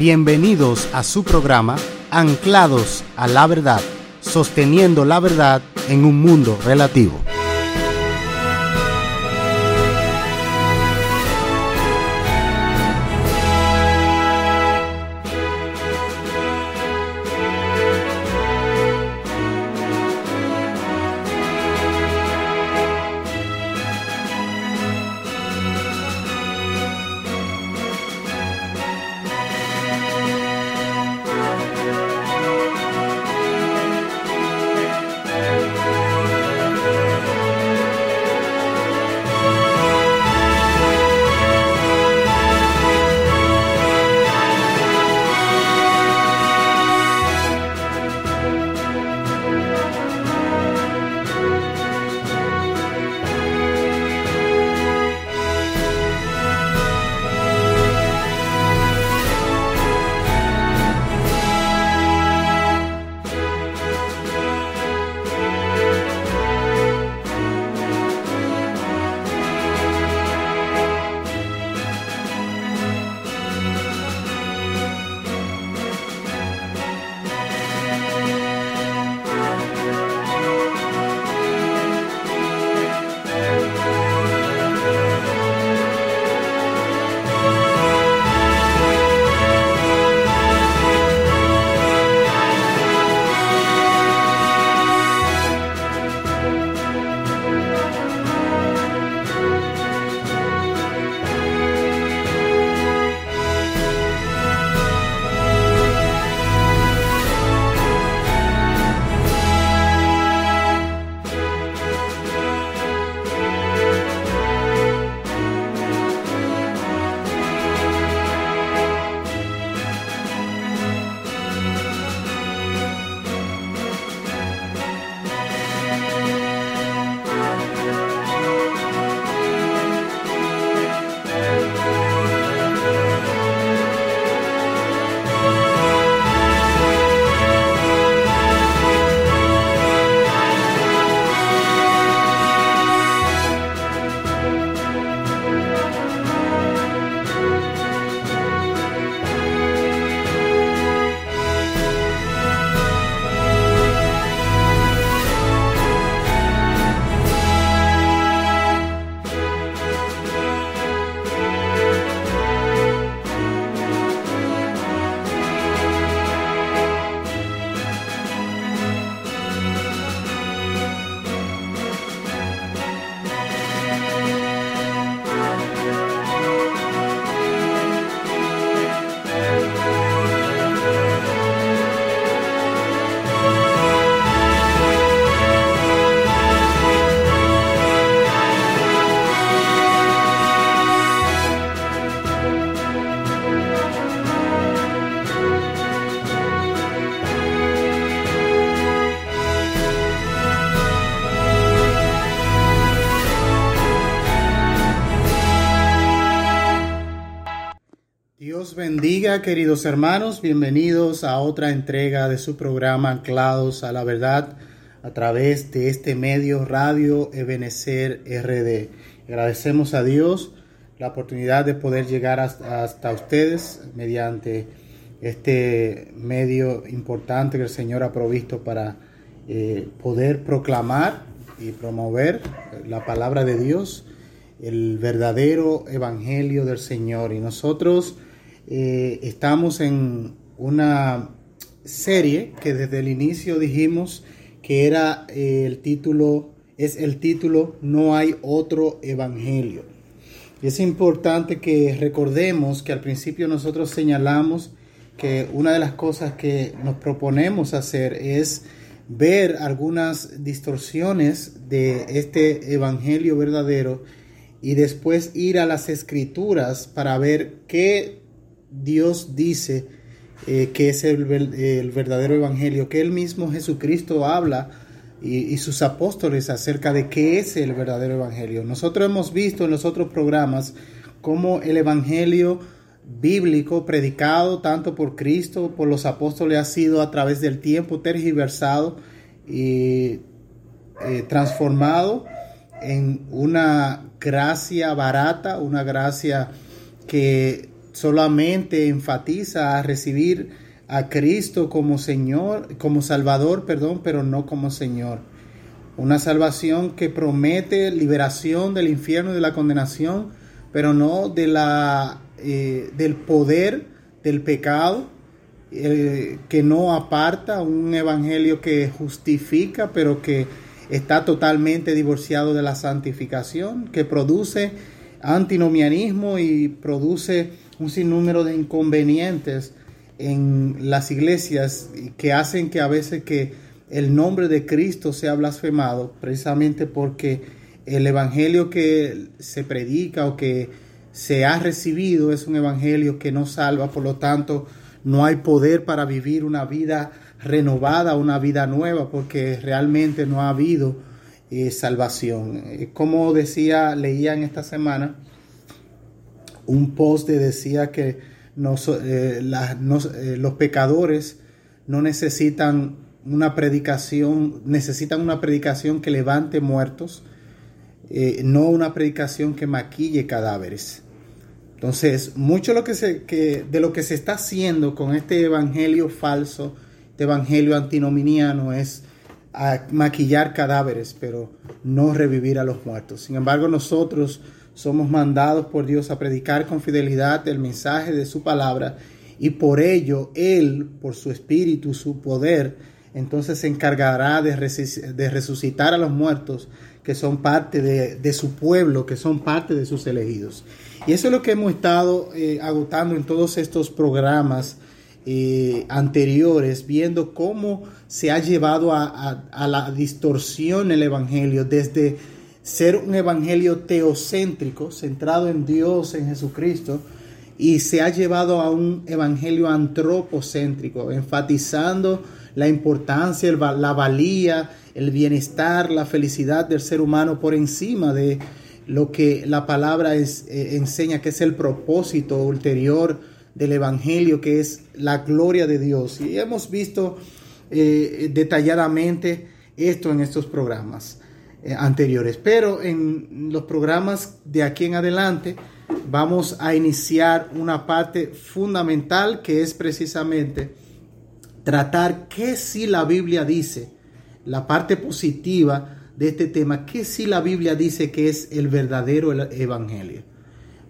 Bienvenidos a su programa Anclados a la Verdad, sosteniendo la verdad en un mundo relativo. Queridos hermanos. Bienvenidos a otra entrega de su programa Anclados a la Verdad a través de este medio Radio Ebenecer RD. Agradecemos a Dios la oportunidad de poder llegar hasta, ustedes mediante este medio importante que el Señor ha provisto para eh, poder proclamar y promover la palabra de Dios el verdadero evangelio del Señor. Y nosotros eh, estamos en una serie que desde el inicio dijimos que era eh, el título, es el título No hay otro evangelio. Y es importante que recordemos que al principio nosotros señalamos que una de las cosas que nos proponemos hacer es ver algunas distorsiones de este evangelio verdadero y después ir a las escrituras para ver qué Dios dice eh, que es el, verdadero evangelio, que él mismo Jesucristo habla y, y, sus apóstoles acerca de qué es el verdadero evangelio. Nosotros hemos visto en los otros programas cómo el evangelio bíblico predicado tanto por Cristo, por los apóstoles, ha sido a través del tiempo tergiversado y eh, transformado en una gracia barata, una gracia que solamente enfatiza a recibir a Cristo como Señor, como Salvador, perdón, pero no como Señor. Una salvación que promete liberación del infierno y de la condenación, pero no de la eh, del poder del pecado, eh, que no aparta, un evangelio que justifica, pero que está totalmente divorciado de la santificación, que produce antinomianismo y produce un sinnúmero de inconvenientes en las iglesias que hacen que a veces que el nombre de Cristo sea blasfemado, precisamente porque el evangelio que se predica o que se ha recibido es un evangelio que no salva, por lo tanto no hay poder para vivir una vida renovada, una vida nueva, porque realmente no ha habido eh, salvación. Eh, como decía, leía en esta semana un post decía que eh, los pecadores no necesitan una predicación, necesitan una predicación que levante muertos, no una predicación que maquille cadáveres. Entonces, mucho lo que se, que, de lo que se está haciendo con este evangelio falso, este evangelio antinominiano, es maquillar cadáveres, pero no revivir a los muertos. Sin embargo, nosotros somos mandados por Dios a predicar con fidelidad el mensaje de su palabra y por ello Él, por su espíritu, su poder, entonces se encargará de, resucitar a los muertos que son parte de, su pueblo, que son parte de sus elegidos. Y eso es lo que hemos estado eh, agotando en todos estos programas eh, anteriores, viendo cómo se ha llevado a, a, la distorsión el Evangelio desde ser un Evangelio teocéntrico, centrado en Dios, en Jesucristo, y se ha llevado a un Evangelio antropocéntrico, enfatizando la importancia, la valía, el bienestar, la felicidad del ser humano por encima de lo que la palabra es, eh, enseña que es el propósito ulterior del Evangelio, que es la gloria de Dios. Y hemos visto eh, detalladamente esto en estos programas eh, anteriores. Pero en los programas de aquí en adelante vamos a iniciar una parte fundamental que es precisamente tratar qué si la Biblia dice, la parte positiva de este tema, qué si la Biblia dice que es el verdadero evangelio.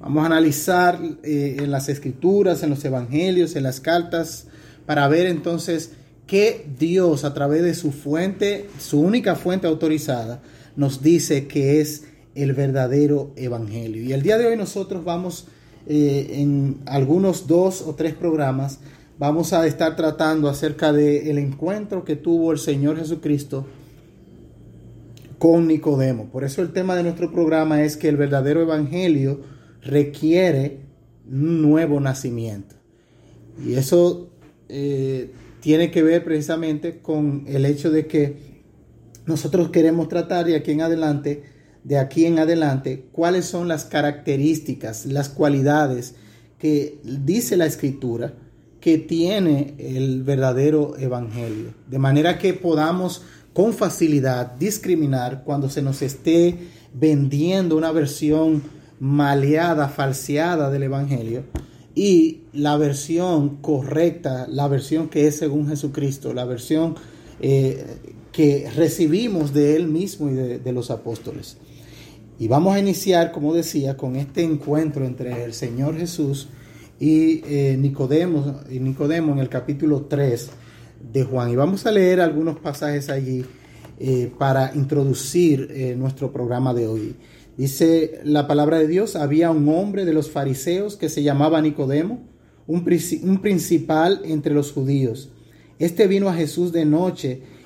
Vamos a analizar eh, en las escrituras, en los evangelios, en las cartas, para ver entonces qué Dios a través de su fuente, su única fuente autorizada, nos dice que es el verdadero evangelio. Y el día de hoy nosotros vamos eh, en algunos dos o tres programas vamos a estar tratando acerca del el encuentro que tuvo el Señor Jesucristo con Nicodemo. Por eso el tema de nuestro programa es que el verdadero evangelio requiere un nuevo nacimiento. Y eso eh, tiene que ver precisamente con el hecho de que nosotros queremos tratar de aquí en adelante, de aquí en adelante, cuáles son las características, las cualidades que dice la escritura que tiene el verdadero evangelio. De manera que podamos con facilidad discriminar cuando se nos esté vendiendo una versión maleada, falseada del evangelio y la versión correcta, la versión que es según Jesucristo, la versión eh, recibimos de Él mismo y de, los apóstoles. Y vamos a iniciar, como decía, con este encuentro entre el Señor Jesús y eh, Nicodemo, y Nicodemo en el capítulo 3 de Juan. Y vamos a leer algunos pasajes allí eh, para introducir eh, nuestro programa de hoy. Dice la palabra de Dios, había un hombre de los fariseos que se llamaba Nicodemo, un principal entre los judíos. Este vino a Jesús de noche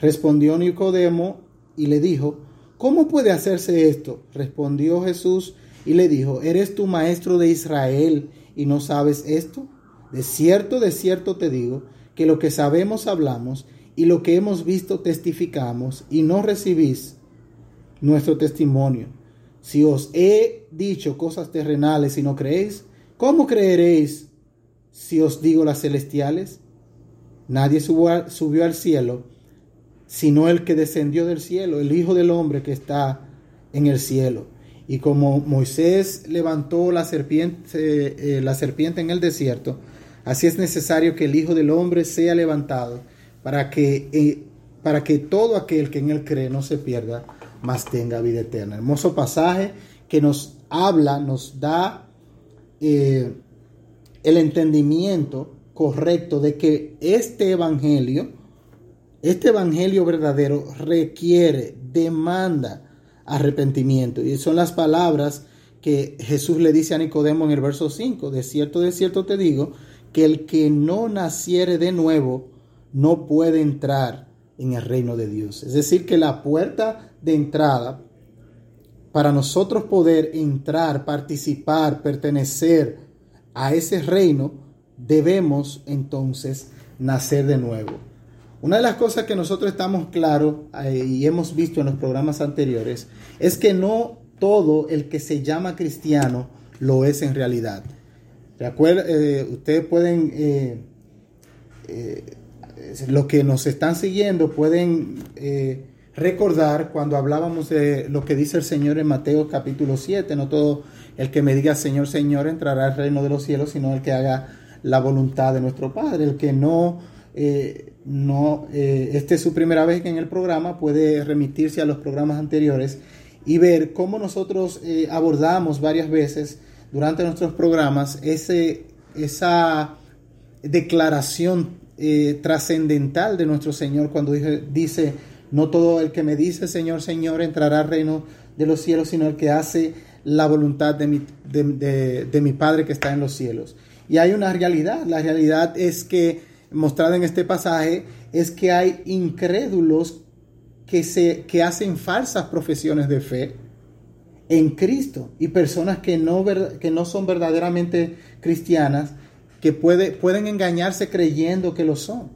Respondió Nicodemo y le dijo, ¿Cómo puede hacerse esto? Respondió Jesús y le dijo, ¿eres tu maestro de Israel y no sabes esto? De cierto, de cierto te digo, que lo que sabemos hablamos y lo que hemos visto testificamos y no recibís nuestro testimonio. Si os he dicho cosas terrenales y no creéis, ¿cómo creeréis si os digo las celestiales? Nadie subió, al cielo sino el que descendió del cielo, el Hijo del Hombre que está en el cielo. Y como Moisés levantó la serpiente, eh, la serpiente en el desierto, así es necesario que el Hijo del Hombre sea levantado para que, eh, para que todo aquel que en él cree no se pierda, mas tenga vida eterna. Hermoso pasaje que nos habla, nos da eh, el entendimiento correcto de que este Evangelio, este evangelio verdadero requiere, demanda arrepentimiento. Y son las palabras que Jesús le dice a Nicodemo en el verso 5. De cierto, de cierto te digo, que el que no naciere de nuevo no puede entrar en el reino de Dios. Es decir, que la puerta de entrada para nosotros poder entrar, participar, pertenecer a ese reino, debemos entonces nacer de nuevo. Una de las cosas que nosotros estamos claros eh, y hemos visto en los programas anteriores es que no todo el que se llama cristiano lo es en realidad. Eh, ustedes pueden, eh, los que nos están siguiendo pueden recordar cuando hablábamos de lo que dice el Señor en Mateo capítulo 7, no todo el que me diga Señor, Señor entrará al reino de los cielos, sino el que haga la voluntad de nuestro Padre, el que no no, eh, este es su primera vez en el programa, puede remitirse a los programas anteriores y ver cómo nosotros eh, abordamos varias veces durante nuestros programas ese, esa declaración eh, trascendental de nuestro Señor cuando dice, no todo el que me dice Señor, Señor entrará al reino de los cielos, sino el que hace la voluntad de mi, de mi Padre que está en los cielos. Y hay una realidad, la realidad es que mostrada en este pasaje es que hay incrédulos que, se, que hacen falsas profesiones de fe en Cristo y personas que no, que no son verdaderamente cristianas que puede, pueden engañarse creyendo que lo son.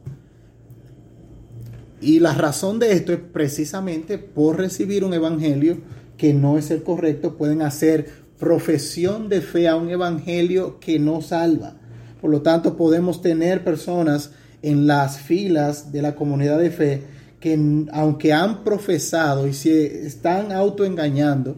Y la razón de esto es precisamente por recibir un evangelio que no es el correcto, pueden hacer profesión de fe a un evangelio que no salva. Por lo tanto, podemos tener personas en las filas de la comunidad de fe que aunque han profesado y se están autoengañando,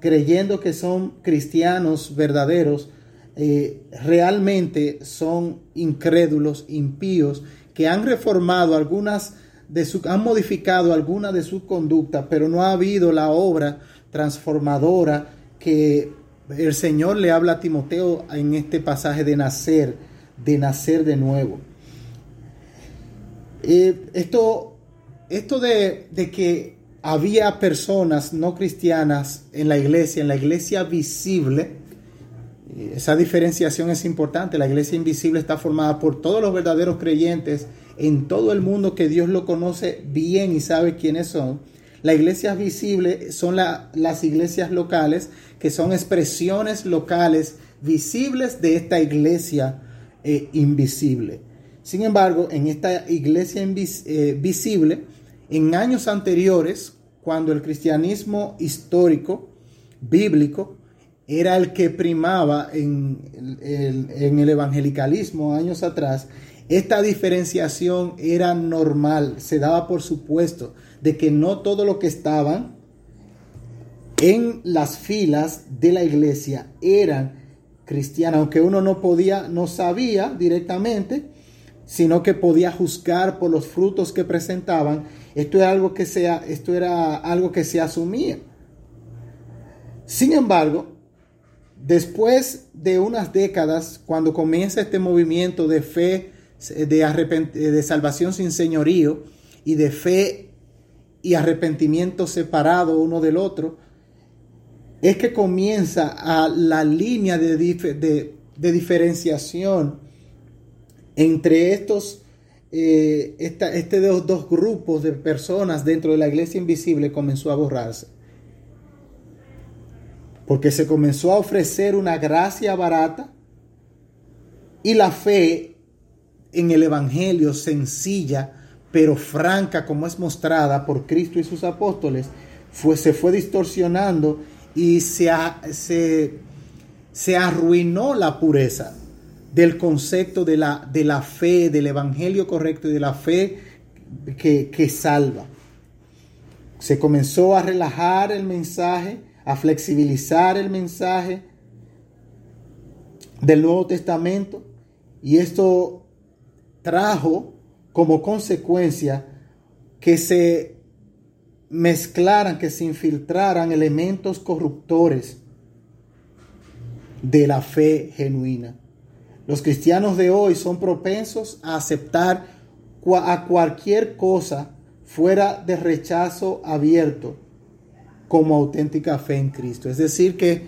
creyendo que son cristianos verdaderos, eh, realmente son incrédulos, impíos, que han reformado algunas de su, han modificado alguna de su conducta, pero no ha habido la obra transformadora que el Señor le habla a Timoteo en este pasaje de nacer, de nacer de nuevo. Eh, esto esto de, que había personas no cristianas en la iglesia, en la iglesia visible. Esa diferenciación es importante. La iglesia invisible está formada por todos los verdaderos creyentes en todo el mundo que Dios lo conoce bien y sabe quiénes son. La iglesia visible son las iglesias locales, que son expresiones locales visibles de esta iglesia eh, invisible. Sin embargo, en esta iglesia eh, visible, en años anteriores, cuando el cristianismo histórico, bíblico, era el que primaba en el evangelicalismo años atrás, esta diferenciación era normal, se daba por supuesto de que no todo lo que estaban en las filas de la iglesia eran cristianos, aunque uno no podía, no sabía directamente, sino que podía juzgar por los frutos que presentaban. Esto era algo que, sea, esto era algo que se asumía. Sin embargo, después de unas décadas, cuando comienza este movimiento de fe, de, de salvación sin señorío y de fe y arrepentimiento separado uno del otro, es que comienza a la línea de, de, diferenciación entre estos, eh, este dos, dos grupos de personas dentro de la iglesia invisible comenzó a borrarse. Porque se comenzó a ofrecer una gracia barata y la fe en el Evangelio sencilla, pero franca como es mostrada por Cristo y sus apóstoles, fue, se fue distorsionando y se, se, se arruinó la pureza del concepto de la, de la fe, del Evangelio correcto y de la fe que, que salva. Se comenzó a relajar el mensaje, a flexibilizar el mensaje del Nuevo Testamento y esto trajo como consecuencia que se mezclaran, que se infiltraran elementos corruptores de la fe genuina. Los cristianos de hoy son propensos a aceptar a cualquier cosa fuera de rechazo abierto como auténtica fe en Cristo. Es decir, que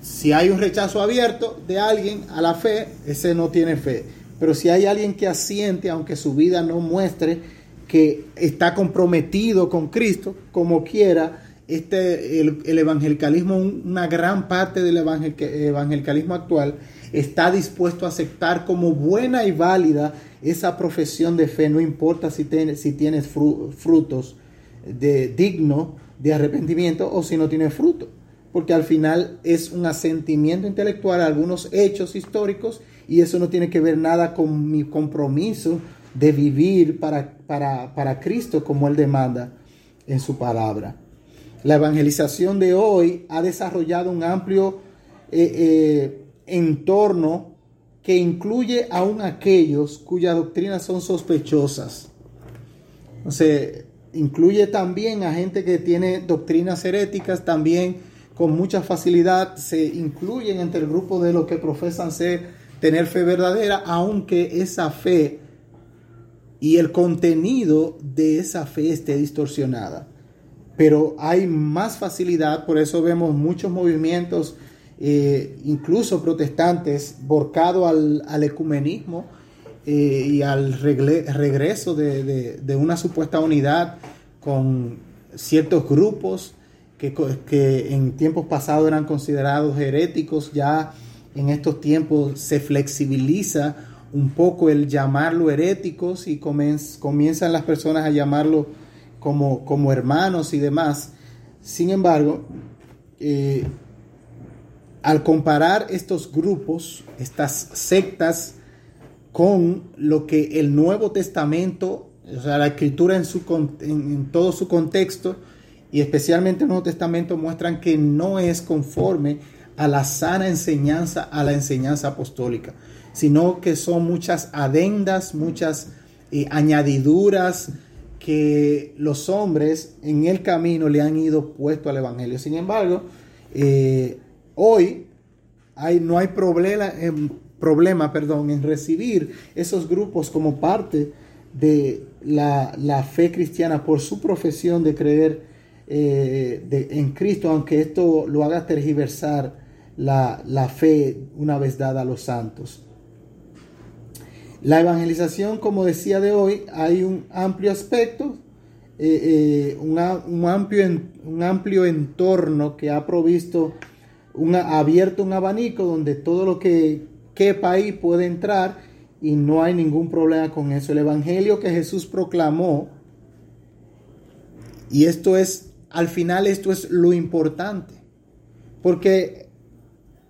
si hay un rechazo abierto de alguien a la fe, ese no tiene fe. Pero si hay alguien que asiente, aunque su vida no muestre que está comprometido con Cristo, como quiera, este, el, evangelicalismo, una gran parte del evangelicalismo actual, está dispuesto a aceptar como buena y válida esa profesión de fe, no importa si, si tienes frutos de digno de arrepentimiento o si no tienes fruto, porque al final es un asentimiento intelectual a algunos hechos históricos y eso no tiene que ver nada con mi compromiso de vivir para, para, Cristo como Él demanda en su palabra. La evangelización de hoy ha desarrollado un amplio eh, eh, entorno que incluye aún aquellos cuyas doctrinas son sospechosas. O sea, incluye también a gente que tiene doctrinas heréticas, también con mucha facilidad se incluyen entre el grupo de los que profesan ser tener fe verdadera, aunque esa fe y el contenido de esa fe esté distorsionada. Pero hay más facilidad, por eso vemos muchos movimientos, eh, incluso protestantes, borcados al, ecumenismo eh, y al regreso de, una supuesta unidad con ciertos grupos que, que en tiempos pasados eran considerados heréticos, ya en estos tiempos se flexibiliza un poco el llamarlo heréticos y comienzan las personas a llamarlo como, como hermanos y demás. Sin embargo, eh, al comparar estos grupos, estas sectas, con lo que el Nuevo Testamento, o sea, la escritura en, su, en todo su contexto, y especialmente el Nuevo Testamento muestran que no es conforme a la sana enseñanza, a la enseñanza apostólica, sino que son muchas adendas, muchas eh, añadiduras que los hombres en el camino le han ido puesto al Evangelio. Sin embargo, eh, hoy no hay problema, en recibir esos grupos como parte de, la, fe cristiana, por su profesión de creer eh, en Cristo, aunque esto lo haga tergiversar la, la fe una vez dada a los santos. La evangelización, como decía de hoy, hay un amplio aspecto, eh, eh, un, amplio, un amplio entorno que ha provisto, ha abierto un abanico donde todo lo que quepa ahí puede entrar y no hay ningún problema con eso. El evangelio que Jesús proclamó, y esto es, al final esto es lo importante, porque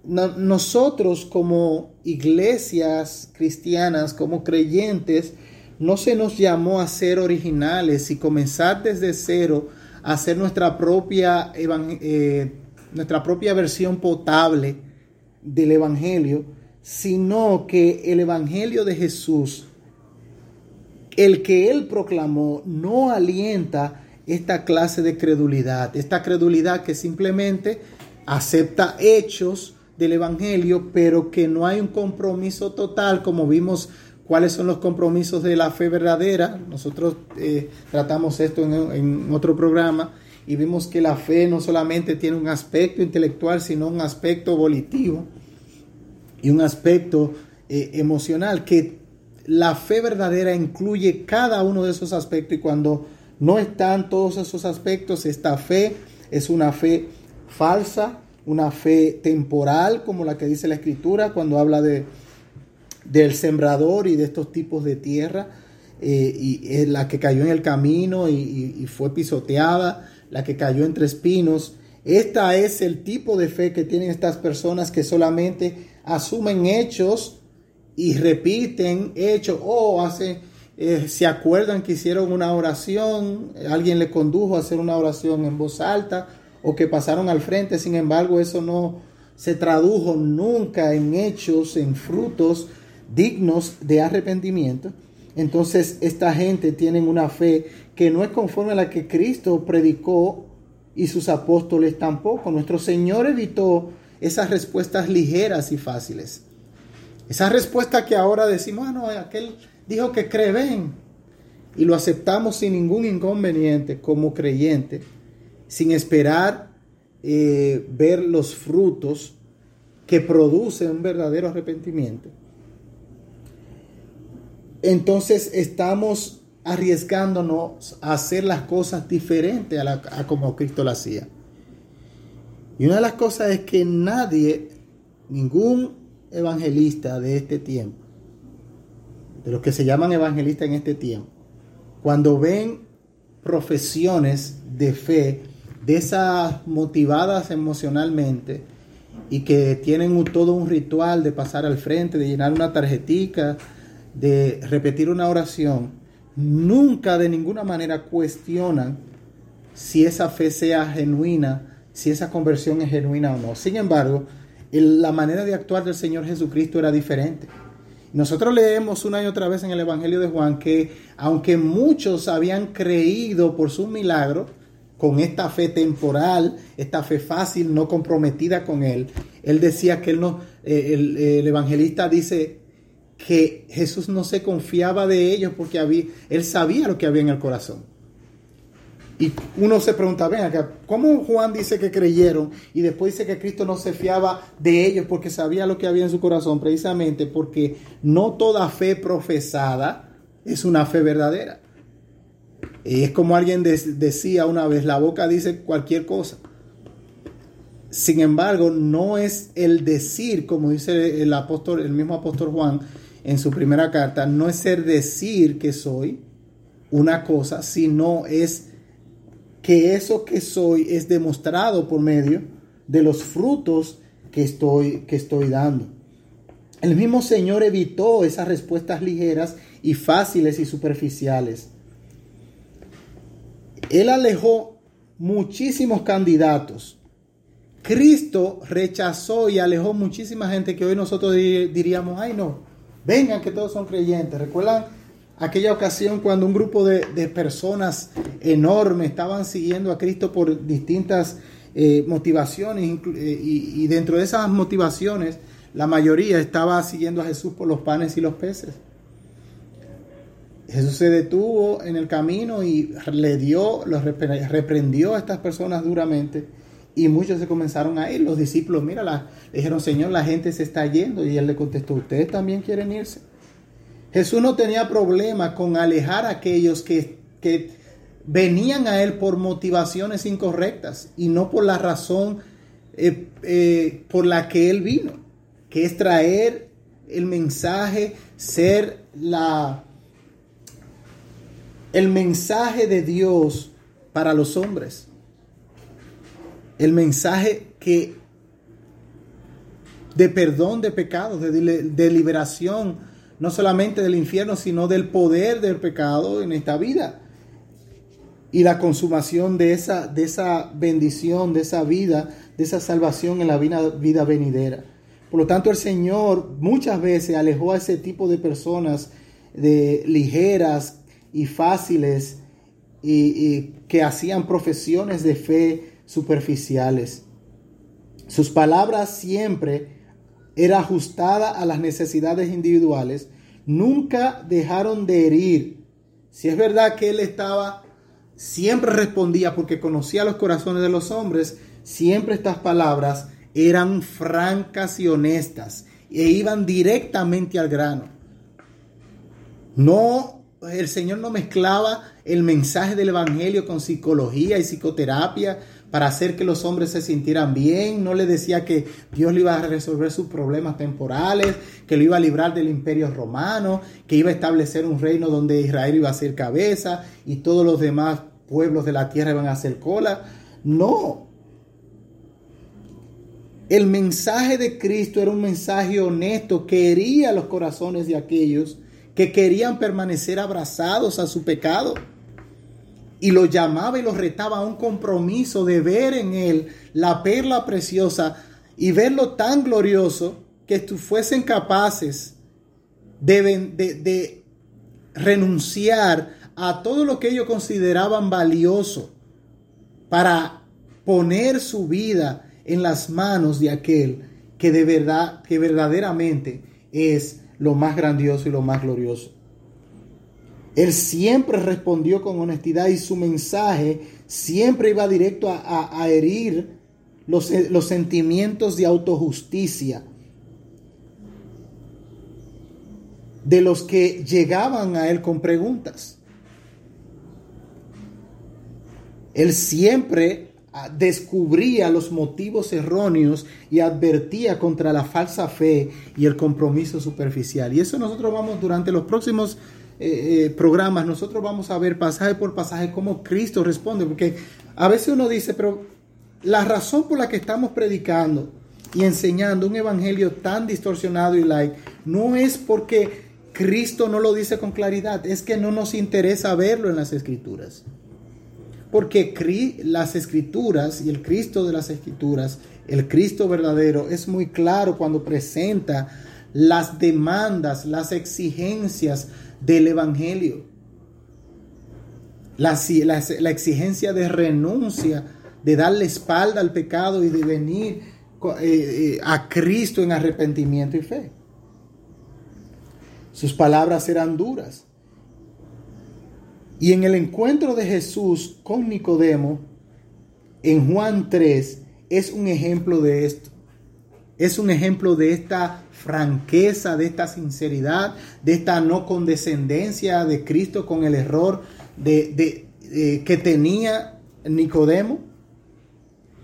nosotros como iglesias cristianas, como creyentes, no se nos llamó a ser originales y comenzar desde cero a hacer nuestra propia, eh, nuestra propia versión potable del Evangelio, sino que el Evangelio de Jesús, el que Él proclamó, no alienta esta clase de credulidad, esta credulidad que simplemente acepta hechos, del Evangelio, pero que no hay un compromiso total, como vimos cuáles son los compromisos de la fe verdadera. Nosotros eh, tratamos esto en, otro programa y vimos que la fe no solamente tiene un aspecto intelectual, sino un aspecto volitivo y un aspecto eh, emocional, que la fe verdadera incluye cada uno de esos aspectos y cuando no están todos esos aspectos, esta fe es una fe falsa, una fe temporal como la que dice la escritura cuando habla de, del sembrador y de estos tipos de tierra, eh, y la que cayó en el camino y, fue pisoteada, la que cayó entre espinos. Esta es el tipo de fe que tienen estas personas que solamente asumen hechos y repiten hechos o hacen, eh, se acuerdan que hicieron una oración, alguien le condujo a hacer una oración en voz alta o que pasaron al frente, sin embargo eso no se tradujo nunca en hechos, en frutos dignos de arrepentimiento. Entonces esta gente tiene una fe que no es conforme a la que Cristo predicó y sus apóstoles tampoco. Nuestro Señor evitó esas respuestas ligeras y fáciles. Esa respuesta que ahora decimos, ah, no, aquel dijo que creen y lo aceptamos sin ningún inconveniente como creyente sin esperar eh, ver los frutos que producen un verdadero arrepentimiento, entonces estamos arriesgándonos a hacer las cosas diferentes a, como Cristo lo hacía. Y una de las cosas es que nadie, ningún evangelista de este tiempo, de los que se llaman evangelistas en este tiempo, cuando ven profesiones de fe de esas motivadas emocionalmente y que tienen todo un ritual de pasar al frente, de llenar una tarjetica, de repetir una oración, nunca de ninguna manera cuestionan si esa fe sea genuina, si esa conversión es genuina o no. Sin embargo, la manera de actuar del Señor Jesucristo era diferente. Nosotros leemos una y otra vez en el Evangelio de Juan que aunque muchos habían creído por su milagro, con esta fe temporal, esta fe fácil, no comprometida con Él. Él decía que él no, eh, el, evangelista dice que Jesús no se confiaba de ellos porque había, Él sabía lo que había en el corazón. Y uno se pregunta, ven acá, ¿cómo Juan dice que creyeron y después dice que Cristo no se fiaba de ellos porque sabía lo que había en su corazón? Precisamente porque no toda fe profesada es una fe verdadera. Es como alguien decía una vez, la boca dice cualquier cosa. Sin embargo, no es el decir, como dice el apóstol, el mismo apóstol Juan en su primera carta, no es ser decir que soy una cosa, sino es que eso que soy es demostrado por medio de los frutos que estoy, que estoy dando. El mismo Señor evitó esas respuestas ligeras y fáciles y superficiales. Él alejó muchísimos candidatos. Cristo rechazó y alejó muchísima gente que hoy nosotros diríamos, ay no, vengan que todos son creyentes. ¿Recuerdan aquella ocasión cuando un grupo de, personas enormes estaban siguiendo a Cristo por distintas eh, motivaciones eh, y dentro de esas motivaciones la mayoría estaba siguiendo a Jesús por los panes y los peces? Jesús se detuvo en el camino y le dio, los reprendió a estas personas duramente y muchos se comenzaron a ir. Los discípulos, mira, le dijeron, Señor, la gente se está yendo. Y él le contestó, ¿ustedes también quieren irse? Jesús no tenía problema con alejar a aquellos que, que venían a él por motivaciones incorrectas y no por la razón eh, eh, por la que él vino, que es traer el mensaje, ser la el mensaje de Dios para los hombres el mensaje que de perdón de pecados, de, liberación, no solamente del infierno, sino del poder del pecado en esta vida. Y la consumación de esa, de esa bendición, de esa vida, de esa salvación en la vida, vida venidera. Por lo tanto, el Señor muchas veces alejó a ese tipo de personas de ligeras y fáciles y que hacían profesiones de fe superficiales. Sus palabras siempre era ajustada a las necesidades individuales, nunca dejaron de herir. Si es verdad que él estaba, siempre respondía porque conocía los corazones de los hombres, siempre estas palabras eran francas y honestas e iban directamente al grano. No, el Señor no mezclaba el mensaje del Evangelio con psicología y psicoterapia para hacer que los hombres se sintieran bien, no le decía que Dios le iba a resolver sus problemas temporales, que lo iba a librar del imperio romano, que iba a establecer un reino donde Israel iba a ser cabeza y todos los demás pueblos de la tierra iban a ser cola. No. El mensaje de Cristo era un mensaje honesto que hería los corazones de aquellos que querían permanecer abrazados a su pecado. Y lo llamaba y lo retaba a un compromiso de ver en él la perla preciosa y verlo tan glorioso que fuesen capaces de, de renunciar a todo lo que ellos consideraban valioso para poner su vida en las manos de aquel que de verdad, que verdaderamente es lo más grandioso y lo más glorioso. Él siempre respondió con honestidad y su mensaje siempre iba directo a, herir los, los sentimientos de autojusticia de los que llegaban a él con preguntas. Él siempre descubría los motivos erróneos y advertía contra la falsa fe y el compromiso superficial. Y eso nosotros vamos durante los próximos eh, eh, programas, nosotros vamos a ver pasaje por pasaje cómo Cristo responde, porque a veces uno dice, pero la razón por la que estamos predicando y enseñando un evangelio tan distorsionado y light no es porque Cristo no lo dice con claridad, es que no nos interesa verlo en las escrituras. Porque las escrituras y el Cristo de las escrituras, el Cristo verdadero, es muy claro cuando presenta las demandas, las exigencias del Evangelio. La, exigencia de renuncia, de darle espalda al pecado y de venir eh, eh, a Cristo en arrepentimiento y fe. Sus palabras eran duras. Y en el encuentro de Jesús con Nicodemo, en Juan 3, es un ejemplo de esto. Es un ejemplo de esta franqueza, de esta sinceridad, de esta no condescendencia de Cristo con el error de, que tenía Nicodemo,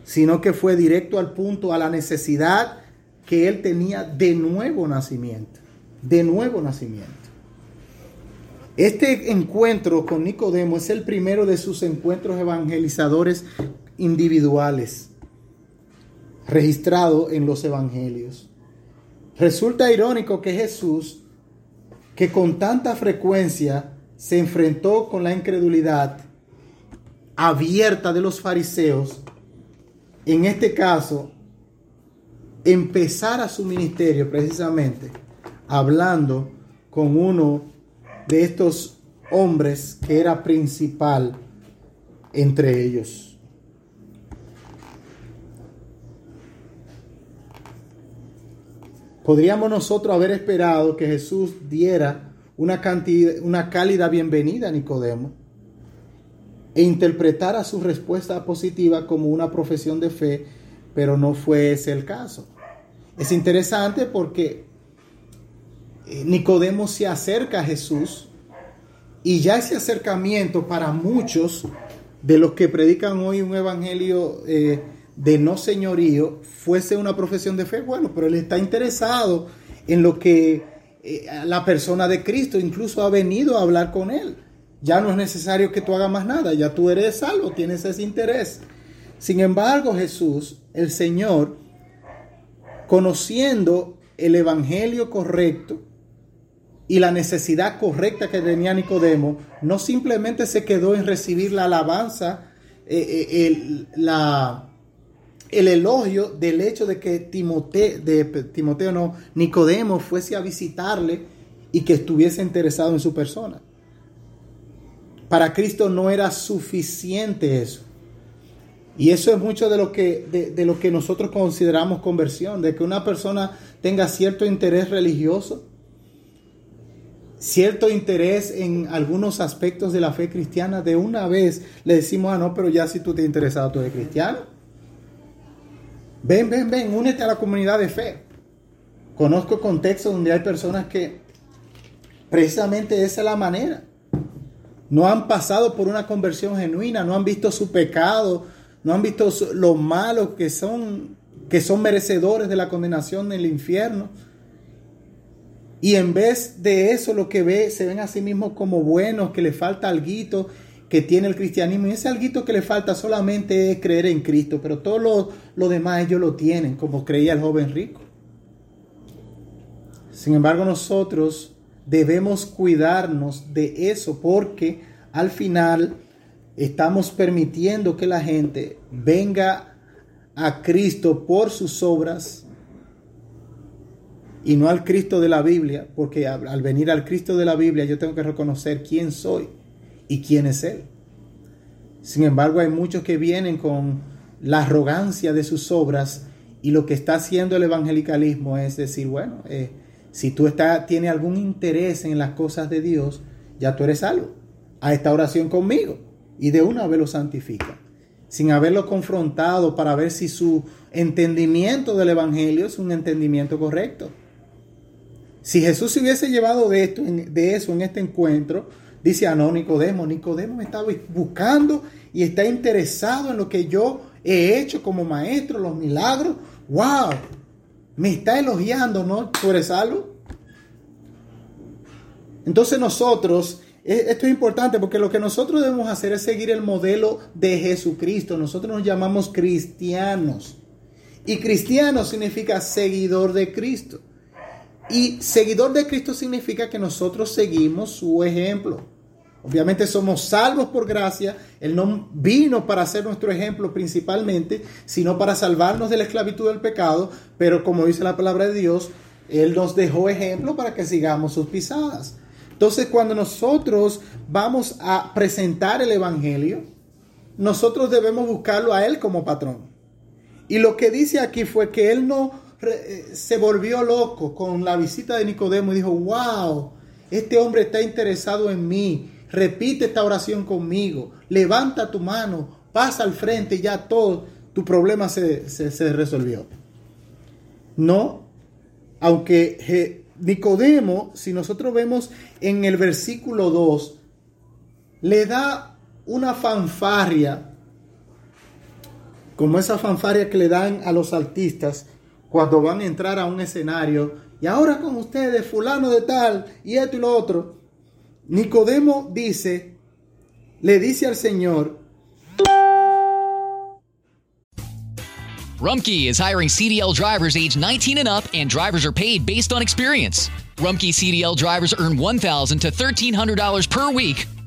sino que fue directo al punto, a la necesidad que él tenía de nuevo nacimiento, de nuevo nacimiento. Este encuentro con Nicodemo es el primero de sus encuentros evangelizadores individuales, registrado en los evangelios. Resulta irónico que Jesús, que con tanta frecuencia se enfrentó con la incredulidad abierta de los fariseos, en este caso, empezara su ministerio precisamente hablando con uno de estos hombres que era principal entre ellos. Podríamos nosotros haber esperado que Jesús diera una, cantidad, una cálida bienvenida a Nicodemo e interpretara su respuesta positiva como una profesión de fe, pero no fue ese el caso. Es interesante porque Nicodemo se acerca a Jesús y ya ese acercamiento para muchos de los que predican hoy un evangelio eh, de no señorío fuese una profesión de fe, bueno, pero él está interesado en lo que eh, la persona de Cristo incluso ha venido a hablar con él. Ya no es necesario que tú hagas más nada, ya tú eres salvo, tienes ese interés. Sin embargo, Jesús, el Señor, conociendo el evangelio correcto y la necesidad correcta que tenía Nicodemo, no simplemente se quedó en recibir la alabanza, eh, eh, el, elogio del hecho de que Timoteo, de Timoteo no, Nicodemo fuese a visitarle y que estuviese interesado en su persona. Para Cristo no era suficiente eso. Y eso es mucho de lo que, de, lo que nosotros consideramos conversión, de que una persona tenga cierto interés religioso, cierto interés en algunos aspectos de la fe cristiana, de una vez le decimos, ah, no, pero ya si tú te interesado, tú eres cristiano. Ven, ven, ven, únete a la comunidad de fe. Conozco contextos donde hay personas que precisamente esa es la manera. No han pasado por una conversión genuina, no han visto su pecado, no han visto lo malos que son, que son merecedores de la condenación en el infierno. Y en vez de eso, lo que ve, se ven a sí mismos como buenos, que le falta algo que tiene el cristianismo. Y ese algo que le falta solamente es creer en Cristo, pero todo lo, demás ellos lo tienen, como creía el joven rico. Sin embargo, nosotros debemos cuidarnos de eso porque al final estamos permitiendo que la gente venga a Cristo por sus obras y no al Cristo de la Biblia, porque al venir al Cristo de la Biblia yo tengo que reconocer quién soy y quién es Él. Sin embargo, hay muchos que vienen con la arrogancia de sus obras y lo que está haciendo el evangelicalismo es decir, bueno, eh, si tú está, tienes algún interés en las cosas de Dios, ya tú eres salvo. A esta oración conmigo y de una vez lo santifica, sin haberlo confrontado para ver si su entendimiento del Evangelio es un entendimiento correcto. Si Jesús se hubiese llevado de, esto, de eso en este encuentro, dice, ah, no, Nicodemo, Nicodemo me está buscando y está interesado en lo que yo he hecho como maestro, los milagros. ¡Wow! Me está elogiando, ¿no? ¿Tú eres salvo? Entonces nosotros esto es importante porque lo que nosotros debemos hacer es seguir el modelo de Jesucristo. Nosotros nos llamamos cristianos. Y cristiano significa seguidor de Cristo. Y seguidor de Cristo significa que nosotros seguimos su ejemplo. Obviamente somos salvos por gracia. Él no vino para ser nuestro ejemplo principalmente, sino para salvarnos de la esclavitud del pecado. Pero como dice la palabra de Dios, Él nos dejó ejemplo para que sigamos sus pisadas. Entonces, cuando nosotros vamos a presentar el Evangelio, nosotros debemos buscarlo a Él como patrón. Y lo que dice aquí fue que Él no eh, se volvió loco con la visita de Nicodemo y dijo, wow, este hombre está interesado en mí, repite esta oración conmigo, levanta tu mano, pasa al frente y ya todo tu problema se, se resolvió. No, aunque Nicodemo, si nosotros vemos en el versículo 2, le da una fanfarria, como esa fanfarria que le dan a los artistas cuando van a entrar a un escenario, y ahora con ustedes, fulano de tal, y esto y lo otro. Nicodemo dice, le dice al Señor, Rumkey is hiring CDL drivers age 19 and up, and drivers are paid based on experience. Rumkey CDL drivers earn $1,000 to $1,300 per week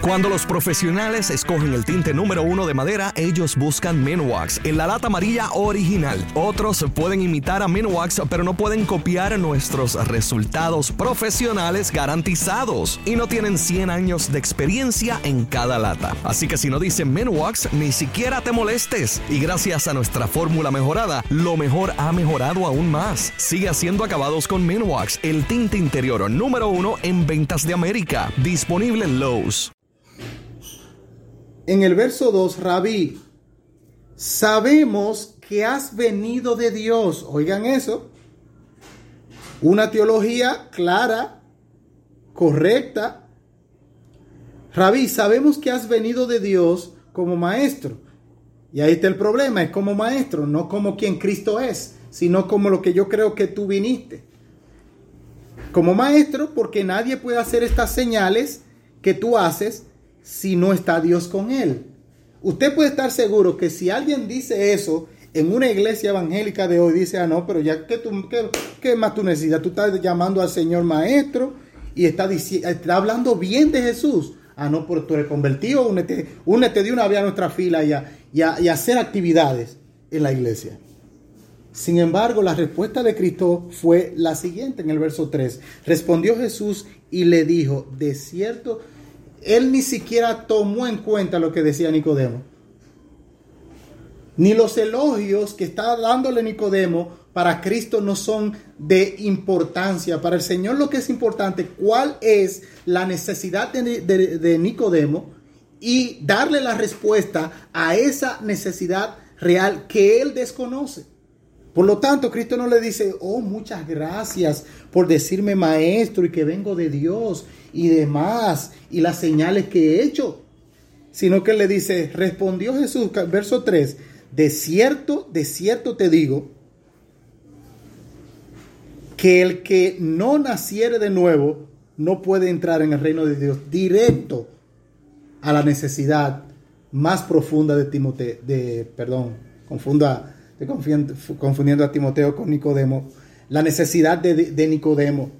Cuando los profesionales escogen el tinte número uno de madera, ellos buscan Minwax, en la lata amarilla original. Otros pueden imitar a Minwax, pero no pueden copiar nuestros resultados profesionales garantizados y no tienen 100 años de experiencia en cada lata. Así que si no dicen Minwax, ni siquiera te molestes. Y gracias a nuestra fórmula mejorada, lo mejor ha mejorado aún más. Sigue haciendo acabados con Minwax, el tinte interior número uno en ventas de América. Disponible en Lowe's. En el verso 2, Rabí, sabemos que has venido de Dios. Oigan eso. Una teología clara, correcta. Rabí, sabemos que has venido de Dios como maestro. Y ahí está el problema, es como maestro, no como quien Cristo es, sino como lo que yo creo que tú viniste. Como maestro, porque nadie puede hacer estas señales que tú haces si no está Dios con él. Usted puede estar seguro que si alguien dice eso en una iglesia evangélica de hoy, dice, ah, no, pero ya, ¿qué, tú, qué, más tú necesitas? Tú estás llamando al Señor maestro y está, está hablando bien de Jesús. Ah, no, pero tú eres convertido, únete, únete de una vez a nuestra fila y a, y a hacer actividades en la iglesia. Sin embargo, la respuesta de Cristo fue la siguiente en el verso 3. Respondió Jesús y le dijo, de cierto, él ni siquiera tomó en cuenta lo que decía Nicodemo. Ni los elogios que está dándole Nicodemo para Cristo no son de importancia. Para el Señor lo que es importante, cuál es la necesidad de, de Nicodemo y darle la respuesta a esa necesidad real que él desconoce. Por lo tanto, Cristo no le dice, oh, muchas gracias por decirme maestro y que vengo de Dios y demás y las señales que he hecho, sino que le dice, respondió Jesús, verso 3, de cierto, de cierto te digo, que el que no naciere de nuevo no puede entrar en el reino de Dios directo a la necesidad más profunda de Timoteo, de, perdón, confunda Estoy confundiendo a Timoteo con Nicodemo. La necesidad de, Nicodemo.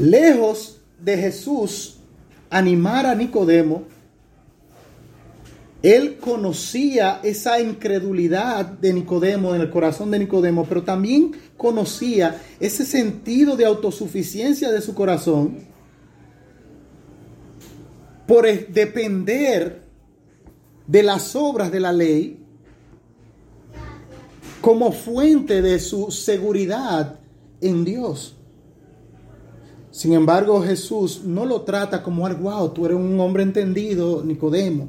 Lejos de Jesús animar a Nicodemo, él conocía esa incredulidad de Nicodemo en el corazón de Nicodemo, pero también conocía ese sentido de autosuficiencia de su corazón por depender de las obras de la ley como fuente de su seguridad en Dios. Sin embargo, Jesús no lo trata como algo, wow, tú eres un hombre entendido, Nicodemo.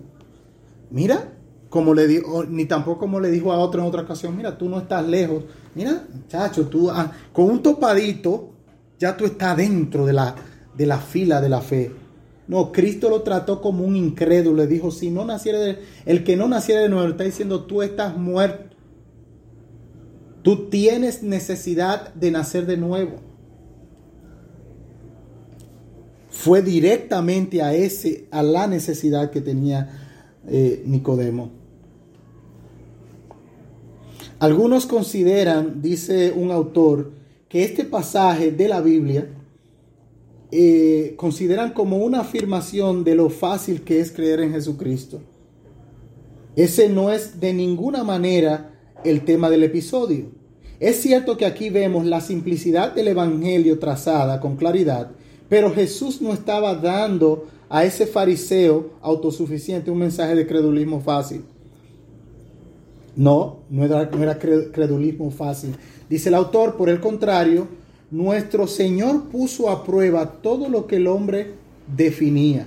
Mira, como le dijo, ni tampoco como le dijo a otro en otra ocasión, mira, tú no estás lejos. Mira, chacho, tú ah, con un topadito ya tú estás dentro de la, de la fila de la fe. No, Cristo lo trató como un incrédulo. Le dijo, si no naciera de, el que no naciera de nuevo, está diciendo, tú estás muerto. Tú tienes necesidad de nacer de nuevo. Fue directamente a ese, a la necesidad que tenía eh, Nicodemo. Algunos consideran, dice un autor, que este pasaje de la Biblia eh, consideran como una afirmación de lo fácil que es creer en Jesucristo. Ese no es de ninguna manera el tema del episodio. Es cierto que aquí vemos la simplicidad del Evangelio trazada con claridad, pero Jesús no estaba dando a ese fariseo autosuficiente un mensaje de credulismo fácil. No, no era, no era credulismo fácil. Dice el autor, por el contrario, nuestro Señor puso a prueba todo lo que el hombre definía.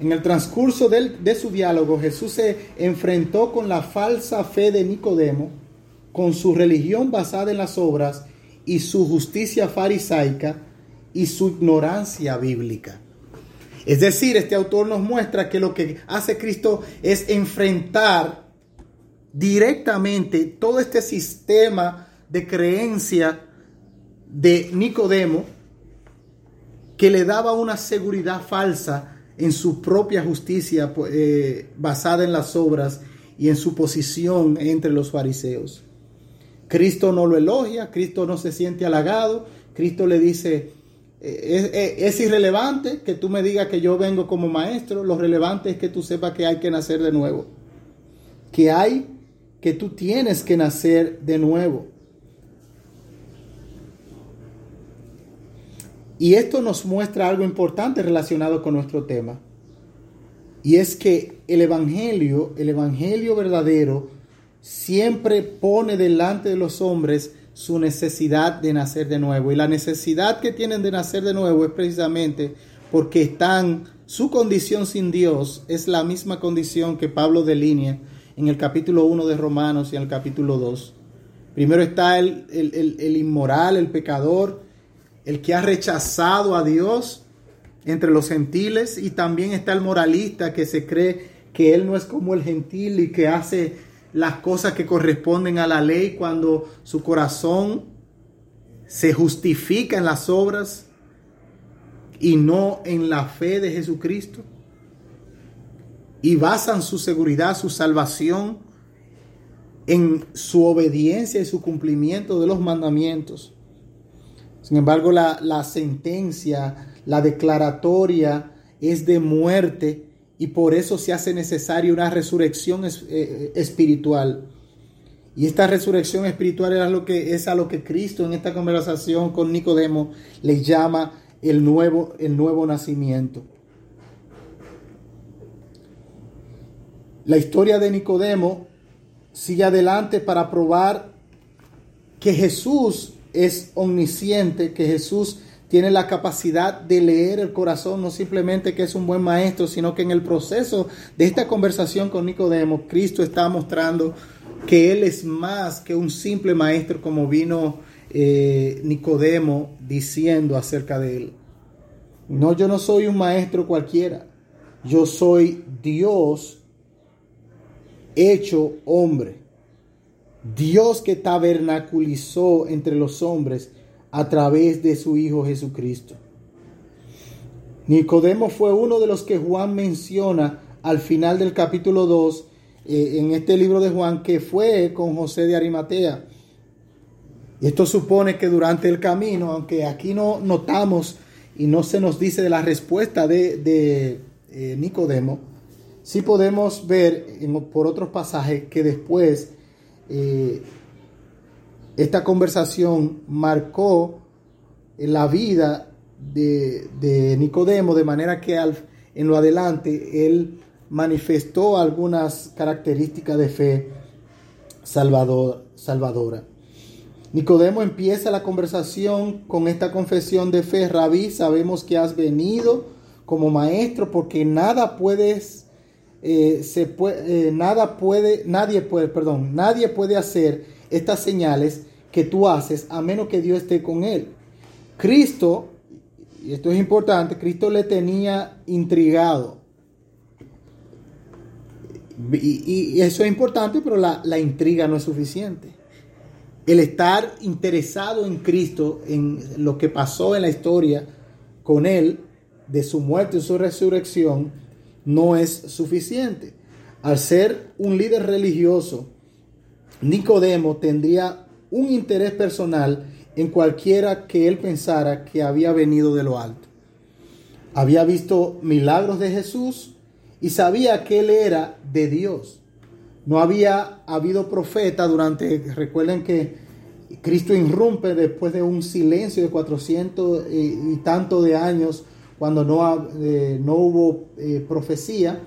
En el transcurso de su diálogo, Jesús se enfrentó con la falsa fe de Nicodemo, con su religión basada en las obras y su justicia farisaica y su ignorancia bíblica. Es decir, este autor nos muestra que lo que hace Cristo es enfrentar directamente todo este sistema de creencia de Nicodemo que le daba una seguridad falsa en su propia justicia eh, basada en las obras y en su posición entre los fariseos. Cristo no lo elogia, Cristo no se siente halagado, Cristo le dice, eh, es, irrelevante que tú me digas que yo vengo como maestro, lo relevante es que tú sepas que hay que nacer de nuevo, que hay, que tú tienes que nacer de nuevo. Y esto nos muestra algo importante relacionado con nuestro tema. Y es que el Evangelio, el Evangelio verdadero, siempre pone delante de los hombres su necesidad de nacer de nuevo. Y la necesidad que tienen de nacer de nuevo es precisamente porque están, su condición sin Dios es la misma condición que Pablo delinea en el capítulo 1 de Romanos y en el capítulo 2. Primero está el, el inmoral, el pecador, el que ha rechazado a Dios entre los gentiles y también está el moralista que se cree que él no es como el gentil y que hace las cosas que corresponden a la ley cuando su corazón se justifica en las obras y no en la fe de Jesucristo. Y basan su seguridad, su salvación en su obediencia y su cumplimiento de los mandamientos. Sin embargo, la, sentencia, la declaratoria es de muerte y por eso se hace necesaria una resurrección eh, espiritual. Y esta resurrección espiritual es, lo que, es a lo que Cristo en esta conversación con Nicodemo le llama el nuevo, el nuevo nacimiento. La historia de Nicodemo sigue adelante para probar que Jesús es omnisciente, que Jesús tiene la capacidad de leer el corazón, no simplemente que es un buen maestro, sino que en el proceso de esta conversación con Nicodemo, Cristo está mostrando que Él es más que un simple maestro como vino eh, Nicodemo diciendo acerca de Él. No, yo no soy un maestro cualquiera, yo soy Dios hecho hombre. Dios que tabernaculizó entre los hombres a través de su Hijo Jesucristo. Nicodemo fue uno de los que Juan menciona al final del capítulo 2 eh, en este libro de Juan que fue con José de Arimatea. Esto supone que durante el camino, aunque aquí no notamos y no se nos dice de la respuesta de, eh, Nicodemo, sí podemos ver por otros pasajes que después eh, esta conversación marcó la vida de, Nicodemo, de manera que en lo adelante él manifestó algunas características de fe salvador, salvadora. Nicodemo empieza la conversación con esta confesión de fe, Rabí, sabemos que has venido como maestro porque nada puedes, eh, se puede, eh, nada puede, nadie puede, perdón, nadie puede hacer estas señales que tú haces a menos que Dios esté con él. Cristo, y esto es importante, Cristo le tenía intrigado. Y, eso es importante, pero la, la intriga no es suficiente. El estar interesado en Cristo, en lo que pasó en la historia con Él, de su muerte y su resurrección, no es suficiente. Al ser un líder religioso, Nicodemo tendría un interés personal en cualquiera que él pensara que había venido de lo alto. Había visto milagros de Jesús y sabía que él era de Dios. No había habido profeta durante, recuerden que Cristo irrumpe después de un silencio de 400 y, tanto de años cuando no, eh, no hubo eh, profecía.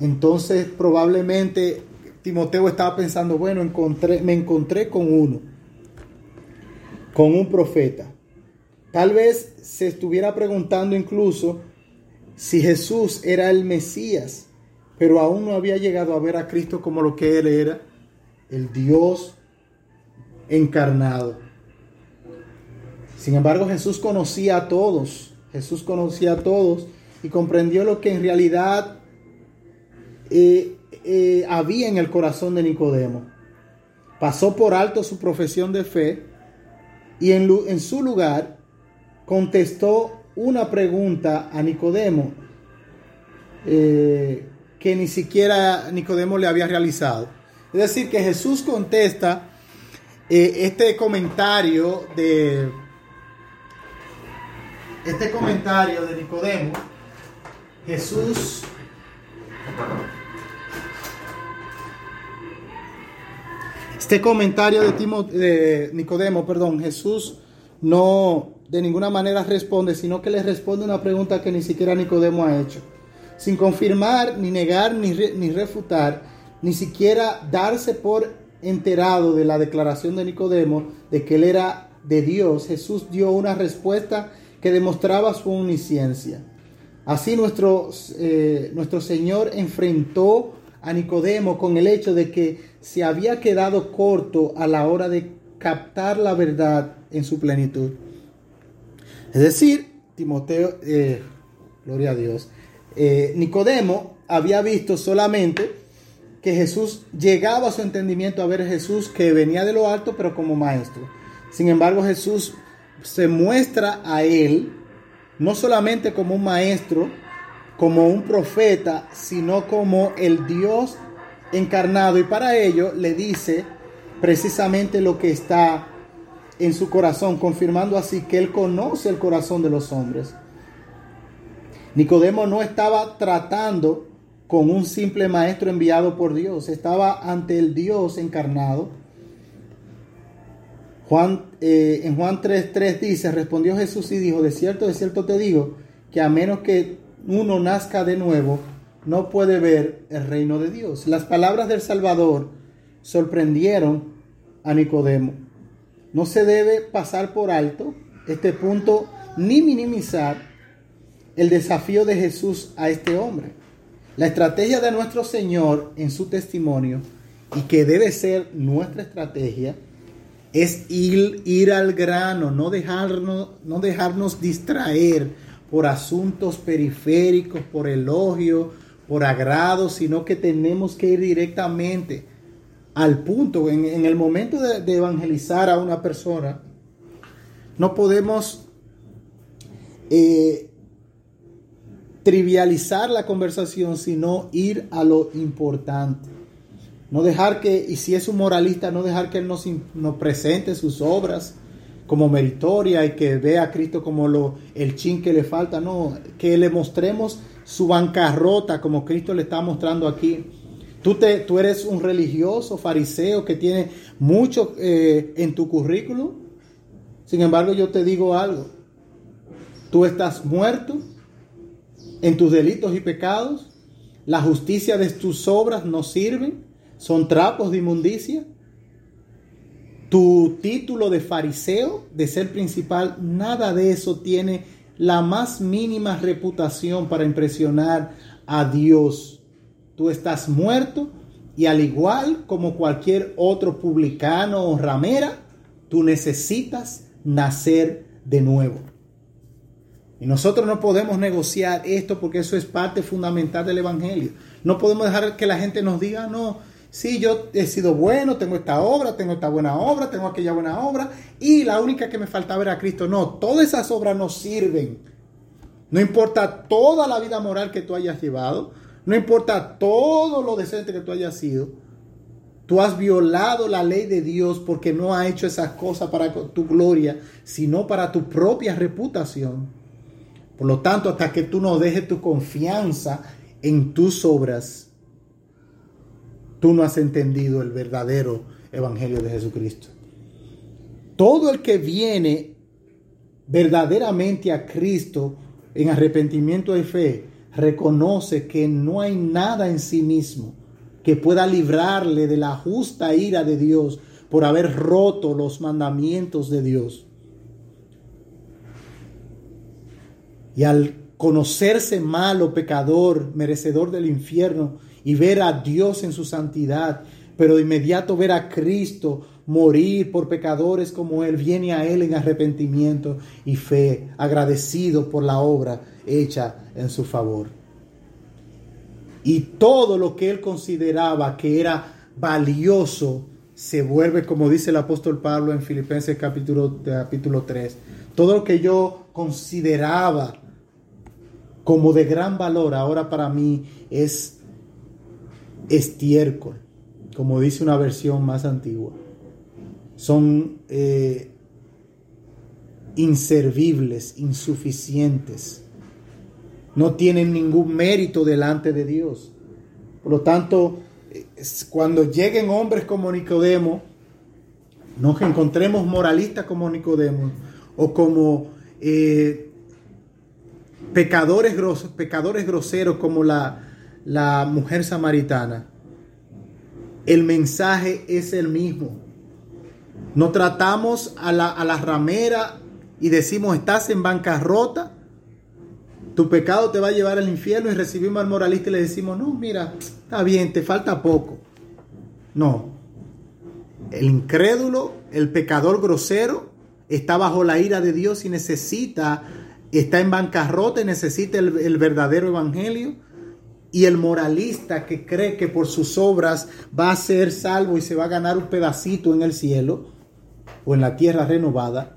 Entonces probablemente Timoteo estaba pensando, bueno, encontré, me encontré con uno, con un profeta. Tal vez se estuviera preguntando incluso si Jesús era el Mesías, pero aún no había llegado a ver a Cristo como lo que él era, el Dios encarnado. Sin embargo, Jesús conocía a todos, Jesús conocía a todos y comprendió lo que en realidad eh, eh, había en el corazón de Nicodemo. Pasó por alto su profesión de fe y en, su lugar contestó una pregunta a Nicodemo eh, que ni siquiera Nicodemo le había realizado. Es decir, que Jesús contesta este comentario de, este comentario de Nicodemo, Jesús Este comentario de, de Nicodemo, perdón, Jesús no de ninguna manera responde, sino que le responde una pregunta que ni siquiera Nicodemo ha hecho. Sin confirmar, ni negar, ni, ni refutar, ni siquiera darse por enterado de la declaración de Nicodemo de que él era de Dios, Jesús dio una respuesta que demostraba su omnisciencia. Así nuestro, eh, nuestro Señor enfrentó a Nicodemo con el hecho de que se había quedado corto a la hora de captar la verdad en su plenitud. Es decir, Timoteo, eh, gloria a Dios, eh, Nicodemo había visto solamente que Jesús llegaba a su entendimiento a ver a Jesús que venía de lo alto, pero como maestro. Sin embargo, Jesús se muestra a él no solamente como un maestro, como un profeta, sino como el Dios encarnado. Y para ello le dice precisamente lo que está en su corazón, confirmando así que él conoce el corazón de los hombres. Nicodemo no estaba tratando con un simple maestro enviado por Dios, estaba ante el Dios encarnado. Juan, eh, en Juan 3.3 dice, respondió Jesús y dijo, de cierto, de cierto te digo, que a menos que uno nazca de nuevo, no puede ver el reino de Dios. Las palabras del Salvador sorprendieron a Nicodemo. No se debe pasar por alto este punto ni minimizar el desafío de Jesús a este hombre. La estrategia de nuestro Señor en su testimonio y que debe ser nuestra estrategia es ir, ir al grano, no dejarnos, no dejarnos distraer por asuntos periféricos, por elogio, por agrado, sino que tenemos que ir directamente al punto. En, el momento de, evangelizar a una persona, no podemos eh, trivializar la conversación, sino ir a lo importante. No dejar que, y si es un moralista, no dejar que él nos, nos presente sus obras como meritoria y que vea a Cristo como lo, el chin que le falta, no, que le mostremos su bancarrota como Cristo le está mostrando aquí. Tú, te, tú eres un religioso, fariseo que tiene mucho eh, en tu currículum. Sin embargo, yo te digo algo. Tú estás muerto en tus delitos y pecados. La justicia de tus obras no sirven. Son trapos de inmundicia. Tu título de fariseo, de ser principal, nada de eso tiene la más mínima reputación para impresionar a Dios. Tú estás muerto y al igual como cualquier otro publicano o ramera, tú necesitas nacer de nuevo. Y nosotros no podemos negociar esto porque eso es parte fundamental del Evangelio. No podemos dejar que la gente nos diga, no, sí, yo he sido bueno, tengo esta obra, tengo esta buena obra, tengo aquella buena obra, y la única que me faltaba era Cristo. No, todas esas obras no sirven. No importa toda la vida moral que tú hayas llevado, no importa todo lo decente que tú hayas sido, tú has violado la ley de Dios porque no has hecho esas cosas para tu gloria, sino para tu propia reputación. Por lo tanto, hasta que tú no dejes tu confianza en tus obras, tú no has entendido el verdadero evangelio de Jesucristo. Todo el que viene verdaderamente a Cristo en arrepentimiento de fe, reconoce que no hay nada en sí mismo que pueda librarle de la justa ira de Dios por haber roto los mandamientos de Dios. Y al conocerse malo, pecador, merecedor del infierno, y ver a Dios en su santidad, pero de inmediato ver a Cristo morir por pecadores como Él, viene a Él en arrepentimiento y fe, agradecido por la obra hecha en su favor. Y todo lo que Él consideraba que era valioso se vuelve, como dice el apóstol Pablo en Filipenses capítulo, capítulo 3, todo lo que yo consideraba como de gran valor ahora para mí es estiércol, como dice una versión más antigua. Son eh, inservibles, insuficientes. No tienen ningún mérito delante de Dios. Por lo tanto, cuando lleguen hombres como Nicodemo, nos encontremos moralistas como Nicodemo o como eh, pecadores, pecadores groseros como la, la mujer samaritana, el mensaje es el mismo. No tratamos a la, a la ramera y decimos, estás en bancarrota, tu pecado te va a llevar al infierno y recibimos al moralista y le decimos, no, mira, está bien, te falta poco. No. El incrédulo, el pecador grosero, está bajo la ira de Dios y necesita, está en bancarrota y necesita el, el verdadero evangelio. Y el moralista que cree que por sus obras va a ser salvo y se va a ganar un pedacito en el cielo o en la tierra renovada,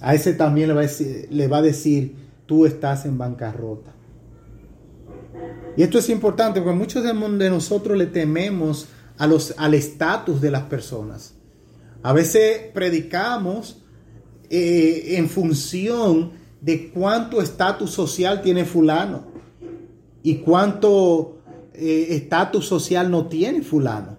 a ese también le va a decir, le va a decir tú estás en bancarrota. Y esto es importante porque muchos de nosotros le tememos a los, al estatus de las personas. A veces predicamos eh, en función de cuánto estatus social tiene fulano y cuánto eh, estatus social no tiene fulano.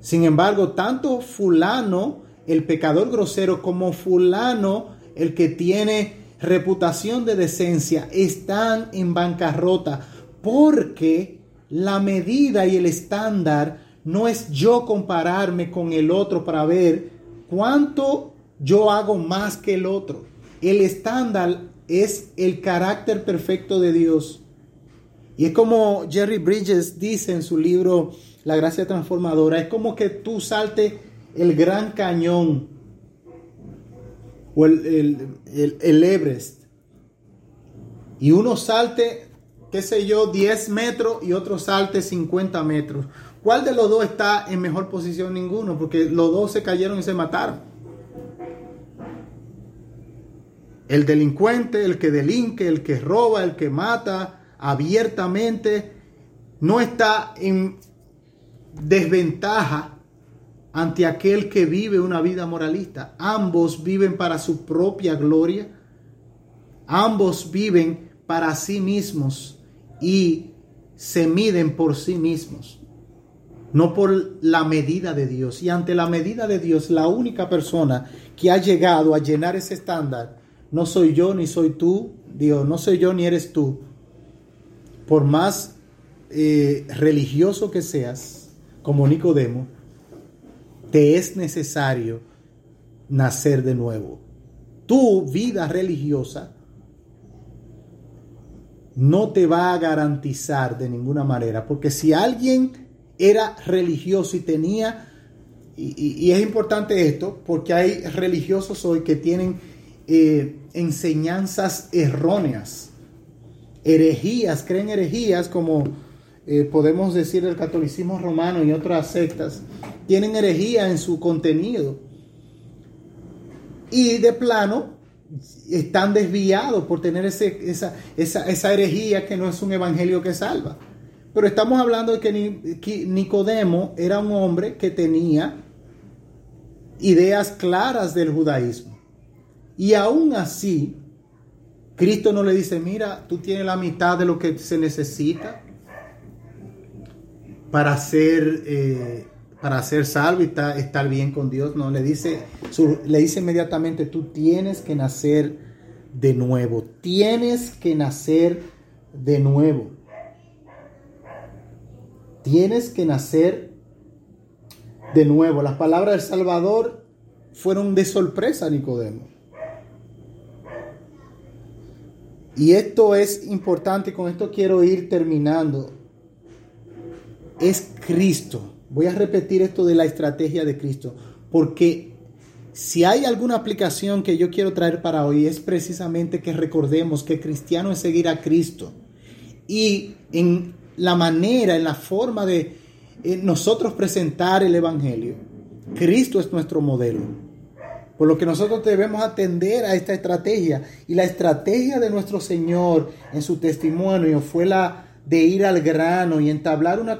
Sin embargo, tanto fulano, el pecador grosero, como fulano, el que tiene reputación de decencia, están en bancarrota porque la medida y el estándar no es yo compararme con el otro para ver cuánto yo hago más que el otro. El estándar es el carácter perfecto de Dios. Y es como Jerry Bridges dice en su libro La gracia transformadora, es como que tú salte el gran cañón o el, el, Everest y uno salte, qué sé yo, 10 metros y otro salte 50 metros. ¿Cuál de los dos está en mejor posición? Ninguno, porque los dos se cayeron y se mataron. El delincuente, el que delinque, el que roba, el que mata, abiertamente, no está en desventaja ante aquel que vive una vida moralista. Ambos viven para su propia gloria. Ambos viven para sí mismos y se miden por sí mismos, no por la medida de Dios. Y ante la medida de Dios, la única persona que ha llegado a llenar ese estándar, no soy yo ni soy tú, Dios, no soy yo ni eres tú, por más eh, religioso que seas, como Nicodemo, te es necesario nacer de nuevo. Tu vida religiosa no te va a garantizar de ninguna manera, porque si alguien era religioso y tenía, y, es importante esto, porque hay religiosos hoy que tienen eh, enseñanzas erróneas creen herejías como eh, podemos decir el catolicismo romano y otras sectas, tienen herejía en su contenido. Y de plano están desviados por tener ese, esa, esa, esa herejía que no es un evangelio que salva. Pero estamos hablando de que Nicodemo era un hombre que tenía ideas claras del judaísmo. Y aún así, Cristo no le dice, mira, tú tienes la mitad de lo que se necesita para ser, eh, para ser salvo y estar, bien con Dios. No, le dice, le dice inmediatamente, tú tienes que nacer de nuevo. Tienes que nacer de nuevo. Tienes que nacer de nuevo. Las palabras del Salvador fueron de sorpresa a Nicodemo. Y esto es importante, con esto quiero ir terminando. Es Cristo. Voy a repetir esto de la estrategia de Cristo, porque si hay alguna aplicación que yo quiero traer para hoy es precisamente que recordemos que cristiano es seguir a Cristo. Y en la manera, en la forma de eh, nosotros presentar el Evangelio, Cristo es nuestro modelo. Por lo que nosotros debemos atender a esta estrategia. Y la estrategia de nuestro Señor en su testimonio fue la de ir al grano y entablar una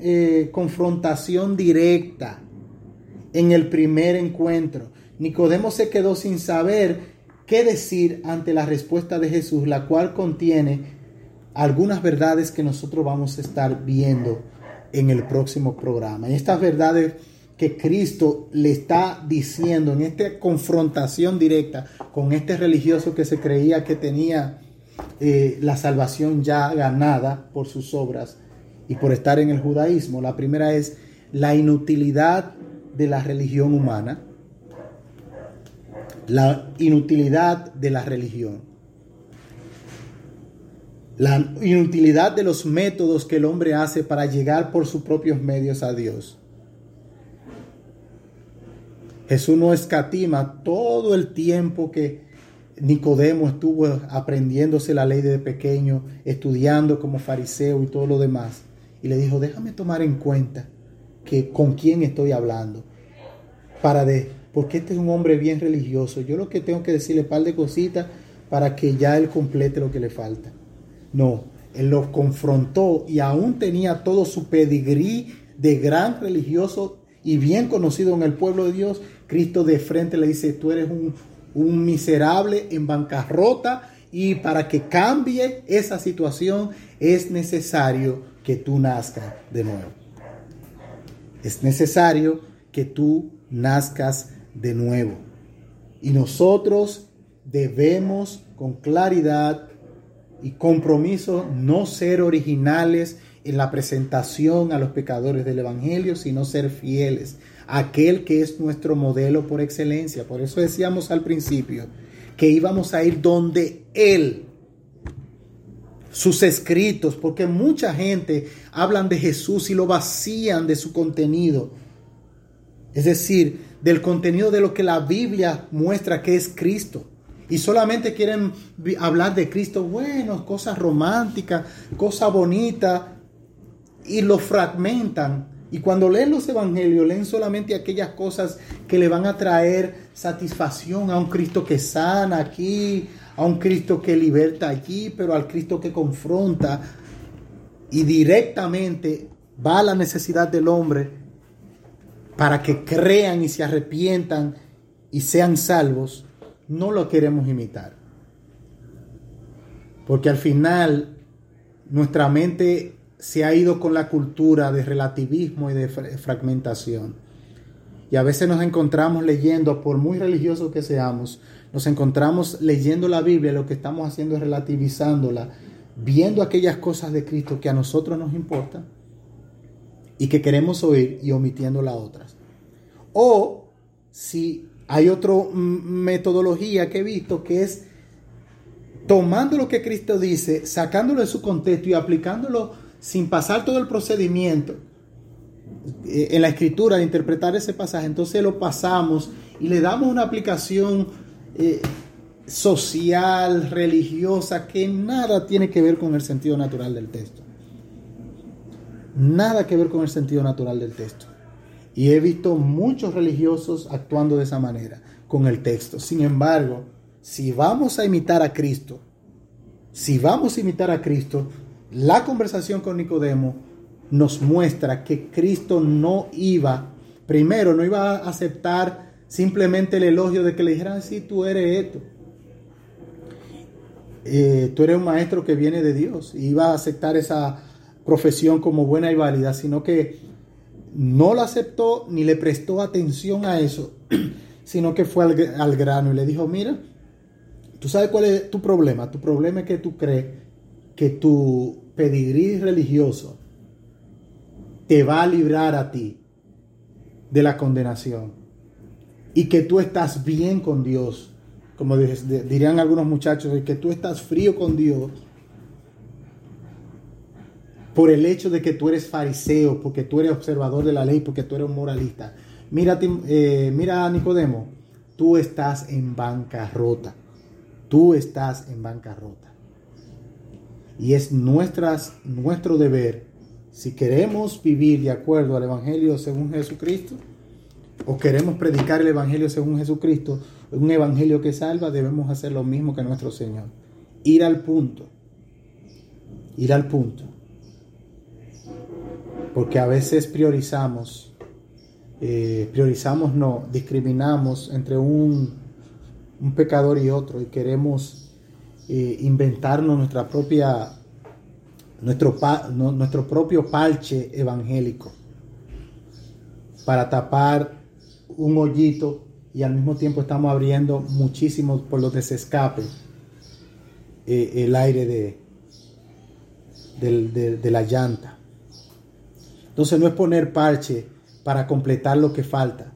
eh, confrontación directa en el primer encuentro. Nicodemo se quedó sin saber qué decir ante la respuesta de Jesús, la cual contiene algunas verdades que nosotros vamos a estar viendo en el próximo programa. Y estas verdades que Cristo le está diciendo en esta confrontación directa con este religioso que se creía que tenía eh, la salvación ya ganada por sus obras y por estar en el judaísmo. La primera es la inutilidad de la religión humana. La inutilidad de la religión. La inutilidad de los métodos que el hombre hace para llegar por sus propios medios a Dios. Jesús no escatima todo el tiempo que Nicodemo estuvo aprendiéndose la ley de pequeño, estudiando como fariseo y todo lo demás. Y le dijo, déjame tomar en cuenta que con quién estoy hablando. Para de, porque este es un hombre bien religioso. Yo lo que tengo que decirle un par de cositas para que ya él complete lo que le falta. No, él lo confrontó y aún tenía todo su pedigrí de gran religioso y bien conocido en el pueblo de Dios Cristo de frente le dice, tú eres un, miserable en bancarrota y para que cambie esa situación es necesario que tú nazcas de nuevo. Es necesario que tú nazcas de nuevo. Y nosotros debemos con claridad y compromiso no ser originales en la presentación a los pecadores del Evangelio, sino ser fieles aquel que es nuestro modelo por excelencia. Por eso decíamos al principio que íbamos a ir donde Él, sus escritos, porque mucha gente hablan de Jesús y lo vacían de su contenido. Es decir, del contenido de lo que la Biblia muestra que es Cristo. Y solamente quieren hablar de Cristo, bueno, cosas románticas, cosas bonitas, y lo fragmentan y cuando leen los evangelios, leen solamente aquellas cosas que le van a traer satisfacción a un Cristo que sana aquí, a un Cristo que liberta allí, pero al Cristo que confronta y directamente va a la necesidad del hombre para que crean y se arrepientan y sean salvos, no lo queremos imitar. Porque al final nuestra mente se ha ido con la cultura de relativismo y de fragmentación. Y a veces nos encontramos leyendo, por muy religiosos que seamos, nos encontramos leyendo la Biblia, lo que estamos haciendo es relativizándola, viendo aquellas cosas de Cristo que a nosotros nos importan y que queremos oír y omitiendo las otras. O si hay otra metodología que he visto que es tomando lo que Cristo dice, sacándolo de su contexto y aplicándolo sin pasar todo el procedimiento eh, en la escritura de interpretar ese pasaje, entonces lo pasamos y le damos una aplicación eh, social, religiosa, que nada tiene que ver con el sentido natural del texto. Nada que ver con el sentido natural del texto. Y he visto muchos religiosos actuando de esa manera con el texto. Sin embargo, si vamos a imitar a Cristo, si vamos a imitar a Cristo, la conversación con Nicodemo nos muestra que Cristo no iba, primero, no iba a aceptar simplemente el elogio de que le dijeran, sí, tú eres esto. Eh, tú eres un maestro que viene de Dios. Y iba a aceptar esa profesión como buena y válida, sino que no la aceptó ni le prestó atención a eso, sino que fue al, al grano y le dijo, mira, tú sabes cuál es tu problema. Tu problema es que tú crees que tu pedigrí religioso te va a librar a ti de la condenación y que tú estás bien con Dios, como dirían algunos muchachos, que tú estás frío con Dios por el hecho de que tú eres fariseo, porque tú eres observador de la ley, porque tú eres un moralista. Mira, eh, mira Nicodemo, tú estás en bancarrota. Tú estás en bancarrota. Y es nuestras, nuestro deber, si queremos vivir de acuerdo al Evangelio según Jesucristo, o queremos predicar el Evangelio según Jesucristo, un Evangelio que salva, debemos hacer lo mismo que nuestro Señor. Ir al punto. Ir al punto. Porque a veces priorizamos eh, priorizamos, no, discriminamos entre un, un pecador y otro y queremos eh, inventarnos nuestra propia, nuestro, nuestro propio parche evangélico para tapar un hoyito y al mismo tiempo estamos abriendo muchísimos por los desescapes eh, el aire de, de, la llanta. Entonces no es poner parche para completar lo que falta.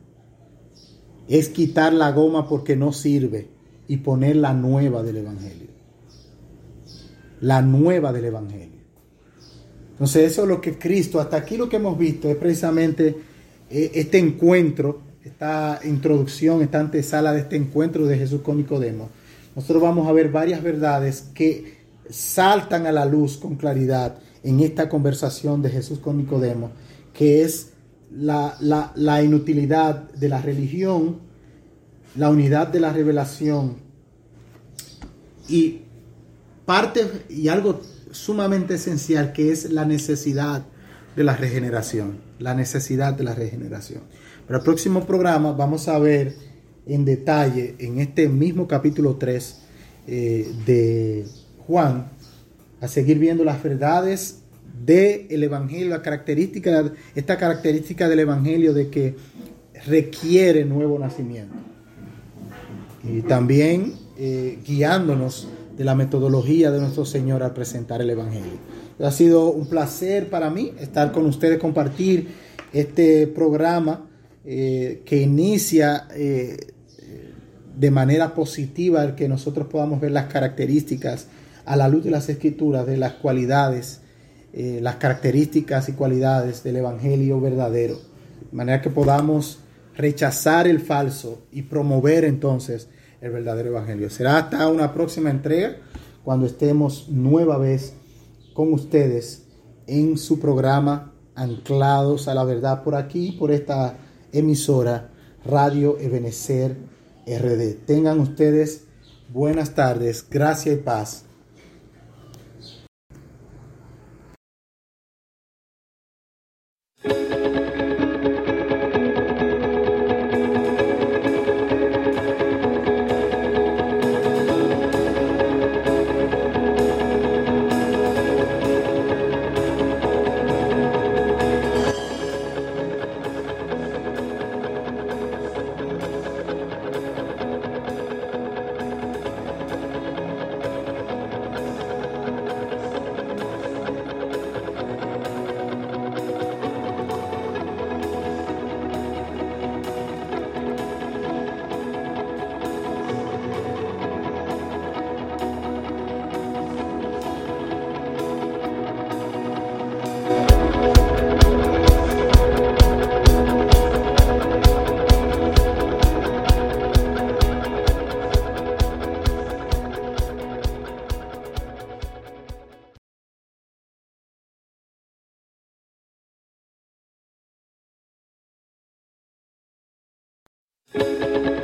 Es quitar la goma porque no sirve y poner la nueva del Evangelio. La nueva del Evangelio. Entonces eso es lo que Cristo, hasta aquí lo que hemos visto es precisamente eh, este encuentro, esta introducción, esta antesala de este encuentro de Jesús con Nicodemo nosotros vamos a ver varias verdades que saltan a la luz con claridad en esta conversación de Jesús con Nicodemo, que es la, inutilidad de la religión, la unidad de la revelación y parte y algo sumamente esencial que es la necesidad de la regeneración, la necesidad de la regeneración. Para el próximo programa vamos a ver en detalle en este mismo capítulo 3 eh, de Juan, a seguir viendo las verdades del Evangelio, la característica, esta característica del Evangelio de que requiere nuevo nacimiento. Y también eh, guiándonos de la metodología de nuestro Señor al presentar el Evangelio. Ha sido un placer para mí estar con ustedes, compartir este programa eh, que inicia de manera positiva el que nosotros podamos ver las características a la luz de las escrituras de las cualidades, eh, las características y cualidades del Evangelio verdadero, de manera que podamos rechazar el falso y promover entonces el verdadero Evangelio. Será hasta una próxima entrega cuando estemos nueva vez con ustedes en su programa Anclados a la Verdad por aquí, por esta emisora Radio Ebenecer RD. Tengan ustedes buenas tardes, gracia y paz. Música